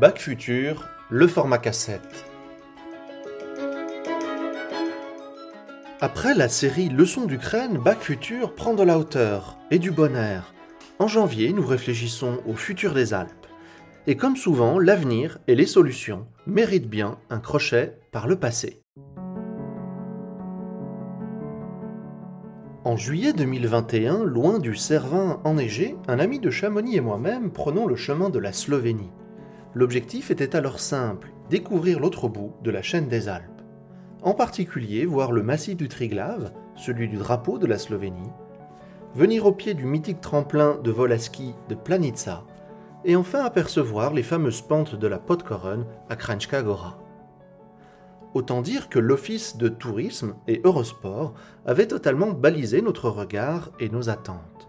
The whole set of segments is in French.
Bac Futur, le format cassette. Après la série Leçons d'Ukraine, Bac Futur prend de la hauteur et du bon air. En janvier, nous réfléchissons au futur des Alpes. Et comme souvent, l'avenir et les solutions méritent bien un crochet par le passé. En juillet 2021, loin du Cervin enneigé, un ami de Chamonix et moi-même prenons le chemin de la Slovénie. L'objectif était alors simple, découvrir l'autre bout de la chaîne des Alpes. En particulier, voir le massif du Triglav, celui du drapeau de la Slovénie, venir au pied du mythique tremplin de vol de Planica, et enfin apercevoir les fameuses pentes de la Podkoren à Kranjska Gora. Autant dire que l'Office de tourisme et Eurosport avait totalement balisé notre regard et nos attentes.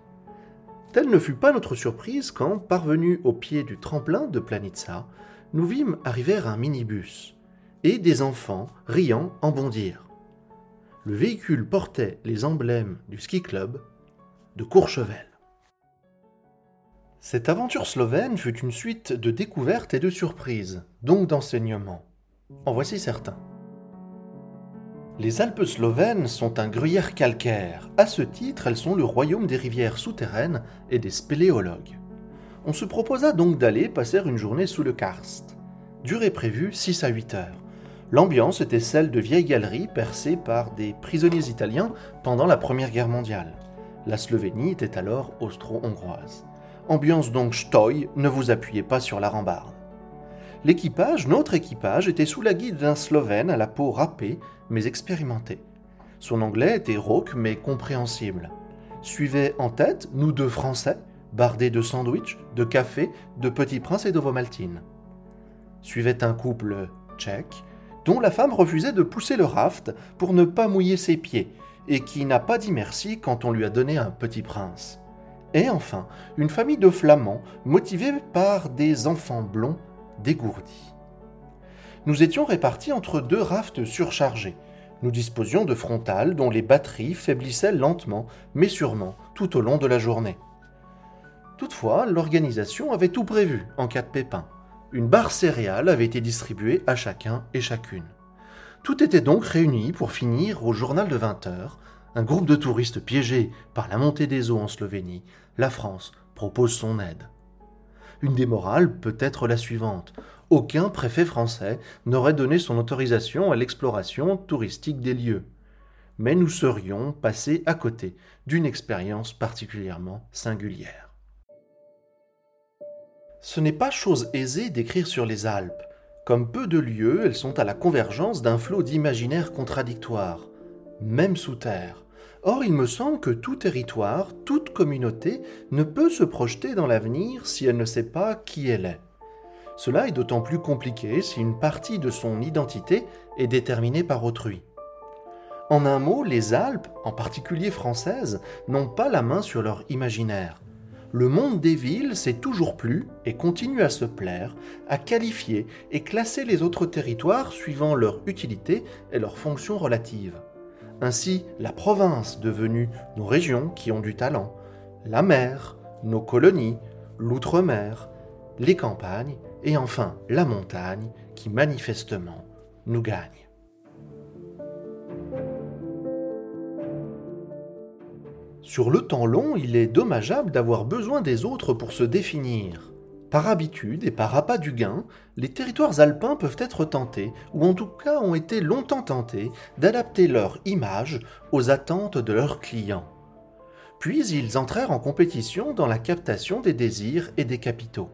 Telle ne fut pas notre surprise quand, parvenus au pied du tremplin de Planitza, nous vîmes arriver un minibus et des enfants riant en bondir. Le véhicule portait les emblèmes du ski club de Courchevel. Cette aventure slovène fut une suite de découvertes et de surprises, donc d'enseignements. En voici certains. Les Alpes slovènes sont un gruyère calcaire. À ce titre, elles sont le royaume des rivières souterraines et des spéléologues. On se proposa donc d'aller passer une journée sous le karst. Durée prévue 6 à 8 heures. L'ambiance était celle de vieilles galeries percées par des prisonniers italiens pendant la Première Guerre mondiale. La Slovénie était alors austro-hongroise. Ambiance donc stoï, ne vous appuyez pas sur la rambarde. L'équipage, notre équipage, était sous la guide d'un Slovène à la peau râpée mais expérimenté. Son anglais était rauque mais compréhensible. Suivaient en tête, nous deux Français, bardés de sandwichs, de café, de petits princes et d'ovomaltine. Suivait un couple tchèque, dont la femme refusait de pousser le raft pour ne pas mouiller ses pieds, et qui n'a pas dit merci quand on lui a donné un petit prince. Et enfin, une famille de flamands motivés par des enfants blonds dégourdis. Nous étions répartis entre deux rafts surchargés. Nous disposions de frontales dont les batteries faiblissaient lentement, mais sûrement, tout au long de la journée. Toutefois, l'organisation avait tout prévu en cas de pépin. Une barre céréale avait été distribuée à chacun et chacune. Tout était donc réuni pour finir au journal de 20 heures. Un groupe de touristes piégés par la montée des eaux en Slovénie, la France propose son aide. Une des morales peut être la suivante. Aucun préfet français n'aurait donné son autorisation à l'exploration touristique des lieux. Mais nous serions passés à côté d'une expérience particulièrement singulière. Ce n'est pas chose aisée d'écrire sur les Alpes. Comme peu de lieux, elles sont à la convergence d'un flot d'imaginaires contradictoires, même sous terre. Or, il me semble que tout territoire, toute communauté ne peut se projeter dans l'avenir si elle ne sait pas qui elle est. Cela est d'autant plus compliqué si une partie de son identité est déterminée par autrui. En un mot, les Alpes, en particulier françaises, n'ont pas la main sur leur imaginaire. Le monde des villes s'est toujours plu et continue à se plaire à qualifier et classer les autres territoires suivant leur utilité et leurs fonctions relatives. Ainsi, la province devenue nos régions qui ont du talent, la mer, nos colonies, l'outre-mer, les campagnes et enfin la montagne qui manifestement nous gagne. Sur le temps long, il est dommageable d'avoir besoin des autres pour se définir. Par habitude et par appât du gain, les territoires alpins peuvent être tentés, ou en tout cas ont été longtemps tentés, d'adapter leur image aux attentes de leurs clients. Puis ils entrèrent en compétition dans la captation des désirs et des capitaux.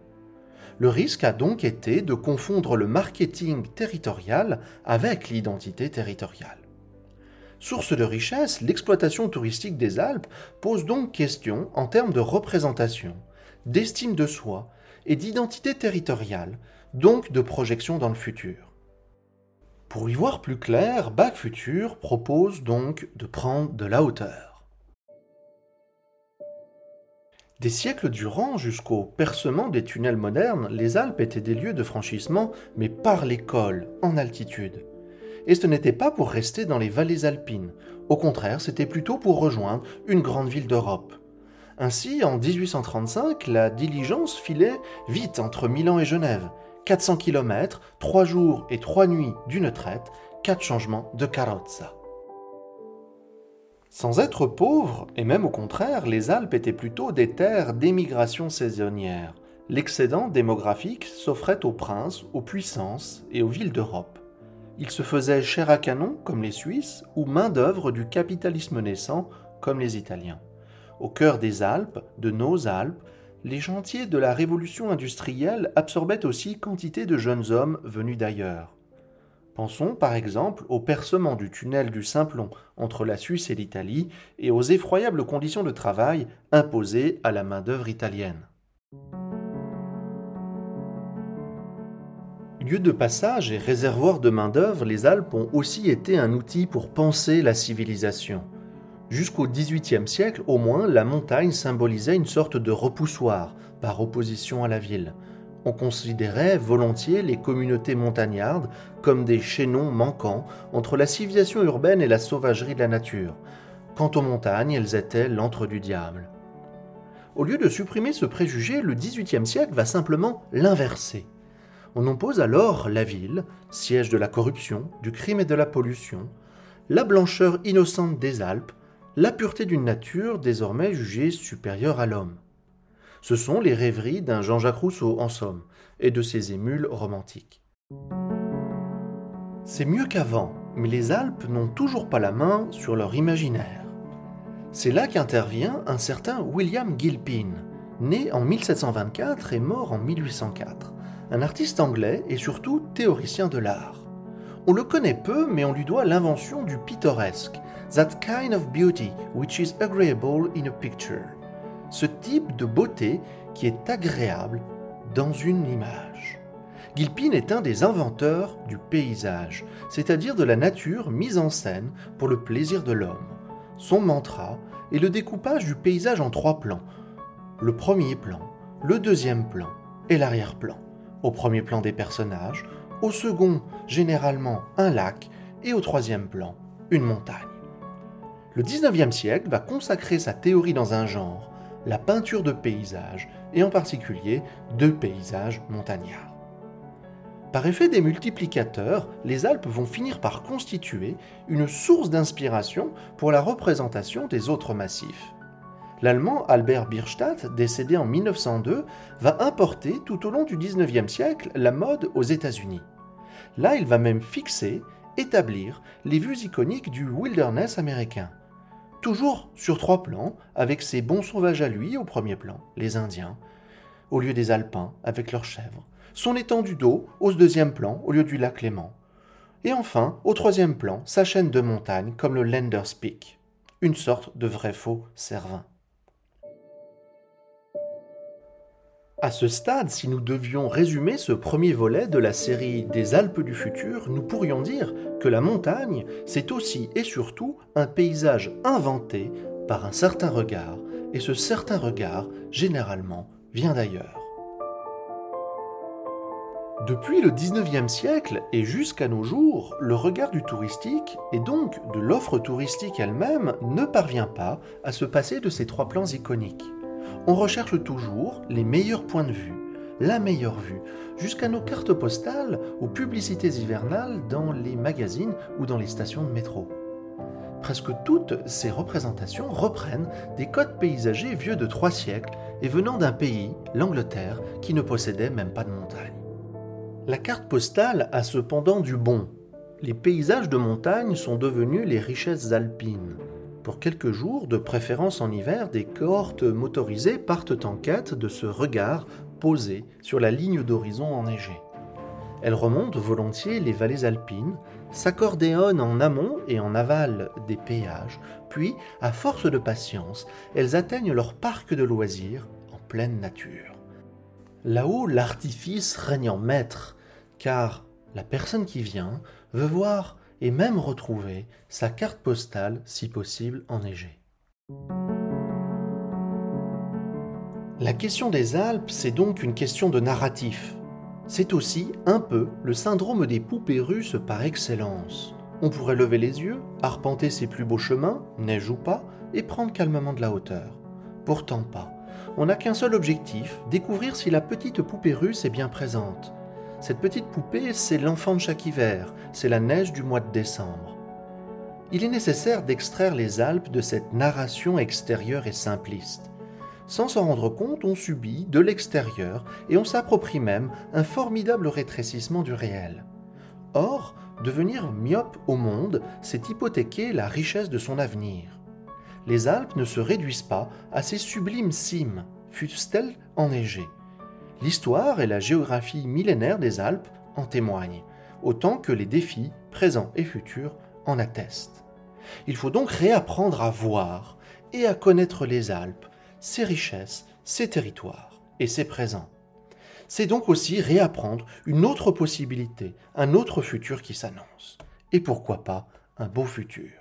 Le risque a donc été de confondre le marketing territorial avec l'identité territoriale. Source de richesse, l'exploitation touristique des Alpes pose donc question en termes de représentation, d'estime de soi et d'identité territoriale, donc de projection dans le futur. Pour y voir plus clair, Bac Futur propose donc de prendre de la hauteur. Des siècles durant, jusqu'au percement des tunnels modernes, les Alpes étaient des lieux de franchissement, mais par l'école, en altitude. Et ce n'était pas pour rester dans les vallées alpines, au contraire, c'était plutôt pour rejoindre une grande ville d'Europe. Ainsi, en 1835, la diligence filait vite entre Milan et Genève, 400 km, 3 jours et 3 nuits d'une traite, 4 changements de carrozza. Sans être pauvres, et même au contraire, les Alpes étaient plutôt des terres d'émigration saisonnière. L'excédent démographique s'offrait aux princes, aux puissances et aux villes d'Europe. Il se faisait chair à canon, comme les Suisses, ou main-d'œuvre du capitalisme naissant, comme les Italiens. Au cœur des Alpes, de nos Alpes, les chantiers de la révolution industrielle absorbaient aussi quantité de jeunes hommes venus d'ailleurs. Pensons par exemple au percement du tunnel du Simplon entre la Suisse et l'Italie et aux effroyables conditions de travail imposées à la main-d'œuvre italienne. Lieu de passage et réservoir de main-d'œuvre, les Alpes ont aussi été un outil pour penser la civilisation. Jusqu'au XVIIIe siècle, au moins, la montagne symbolisait une sorte de repoussoir par opposition à la ville. On considérait volontiers les communautés montagnardes comme des chaînons manquants entre la civilisation urbaine et la sauvagerie de la nature. Quant aux montagnes, elles étaient l'antre du diable. Au lieu de supprimer ce préjugé, le XVIIIe siècle va simplement l'inverser. On oppose alors la ville, siège de la corruption, du crime et de la pollution, la blancheur innocente des Alpes, la pureté d'une nature désormais jugée supérieure à l'homme. Ce sont les rêveries d'un Jean-Jacques Rousseau, en somme, et de ses émules romantiques. C'est mieux qu'avant, mais les Alpes n'ont toujours pas la main sur leur imaginaire. C'est là qu'intervient un certain William Gilpin, né en 1724 et mort en 1804, un artiste anglais et surtout théoricien de l'art. On le connaît peu, mais on lui doit l'invention du pittoresque, that kind of beauty which is agreeable in a picture ce type de beauté qui est agréable dans une image. Gilpin est un des inventeurs du paysage, c'est-à-dire de la nature mise en scène pour le plaisir de l'homme. Son mantra est le découpage du paysage en trois plans. Le premier plan, le deuxième plan et l'arrière-plan. Au premier plan des personnages, au second généralement un lac et au troisième plan une montagne. Le 19e siècle va consacrer sa théorie dans un genre la peinture de paysages, et en particulier de paysages montagnards. Par effet des multiplicateurs, les Alpes vont finir par constituer une source d'inspiration pour la représentation des autres massifs. L'Allemand Albert Bierstadt, décédé en 1902, va importer tout au long du 19e siècle la mode aux États-Unis. Là, il va même fixer, établir les vues iconiques du wilderness américain. Toujours sur trois plans, avec ses bons sauvages à lui au premier plan, les Indiens, au lieu des Alpins, avec leurs chèvres, son étendue d'eau au deuxième plan, au lieu du lac Léman, et enfin, au troisième plan, sa chaîne de montagnes, comme le Landers Peak, une sorte de vrai faux Cervin. À ce stade, si nous devions résumer ce premier volet de la série des Alpes du futur, nous pourrions dire que la montagne, c'est aussi et surtout un paysage inventé par un certain regard, et ce certain regard, généralement, vient d'ailleurs. Depuis le 19e siècle et jusqu'à nos jours, le regard du touristique, et donc de l'offre touristique elle-même, ne parvient pas à se passer de ces trois plans iconiques on recherche toujours les meilleurs points de vue, la meilleure vue, jusqu'à nos cartes postales ou publicités hivernales dans les magazines ou dans les stations de métro. Presque toutes ces représentations reprennent des codes paysagers vieux de trois siècles et venant d'un pays, l'Angleterre, qui ne possédait même pas de montagne. La carte postale a cependant du bon. Les paysages de montagne sont devenus les richesses alpines. Pour quelques jours, de préférence en hiver, des cohortes motorisées partent en quête de ce regard posé sur la ligne d'horizon enneigée. Elles remontent volontiers les vallées alpines, s'accordéonnent en amont et en aval des péages, puis, à force de patience, elles atteignent leur parc de loisirs en pleine nature. Là-haut, l'artifice règne en maître, car la personne qui vient veut voir et même retrouver sa carte postale, si possible enneigée. La question des Alpes, c'est donc une question de narratif. C'est aussi un peu le syndrome des poupées russes par excellence. On pourrait lever les yeux, arpenter ses plus beaux chemins, neige ou pas, et prendre calmement de la hauteur. Pourtant pas. On n'a qu'un seul objectif, découvrir si la petite poupée russe est bien présente. Cette petite poupée, c'est l'enfant de chaque hiver, c'est la neige du mois de décembre. Il est nécessaire d'extraire les Alpes de cette narration extérieure et simpliste. Sans s'en rendre compte, on subit de l'extérieur et on s'approprie même un formidable rétrécissement du réel. Or, devenir myope au monde, c'est hypothéquer la richesse de son avenir. Les Alpes ne se réduisent pas à ces sublimes cimes, fussent-elles enneigées. L'histoire et la géographie millénaire des Alpes en témoignent, autant que les défis présents et futurs en attestent. Il faut donc réapprendre à voir et à connaître les Alpes, ses richesses, ses territoires et ses présents. C'est donc aussi réapprendre une autre possibilité, un autre futur qui s'annonce. Et pourquoi pas un beau futur.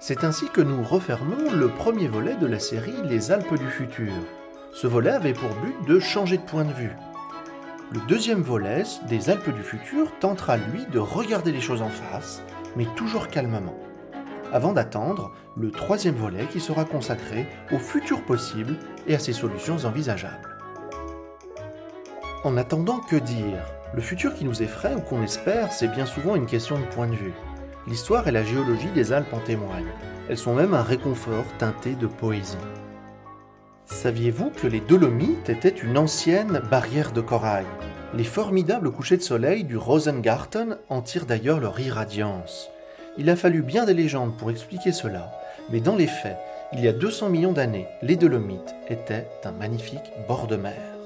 C'est ainsi que nous refermons le premier volet de la série Les Alpes du futur. Ce volet avait pour but de changer de point de vue. Le deuxième volet des Alpes du futur tentera lui de regarder les choses en face, mais toujours calmement, avant d'attendre le troisième volet qui sera consacré au futur possible et à ses solutions envisageables. En attendant, que dire? Le futur qui nous effraie ou qu'on espère, c'est bien souvent une question de point de vue. L'histoire et la géologie des Alpes en témoignent. Elles sont même un réconfort teinté de poésie. Saviez-vous que les Dolomites étaient une ancienne barrière de corail? Les formidables couchers de soleil du Rosengarten en tirent d'ailleurs leur irradiance. Il a fallu bien des légendes pour expliquer cela, mais dans les faits, il y a 200 millions d'années, les Dolomites étaient un magnifique bord de mer.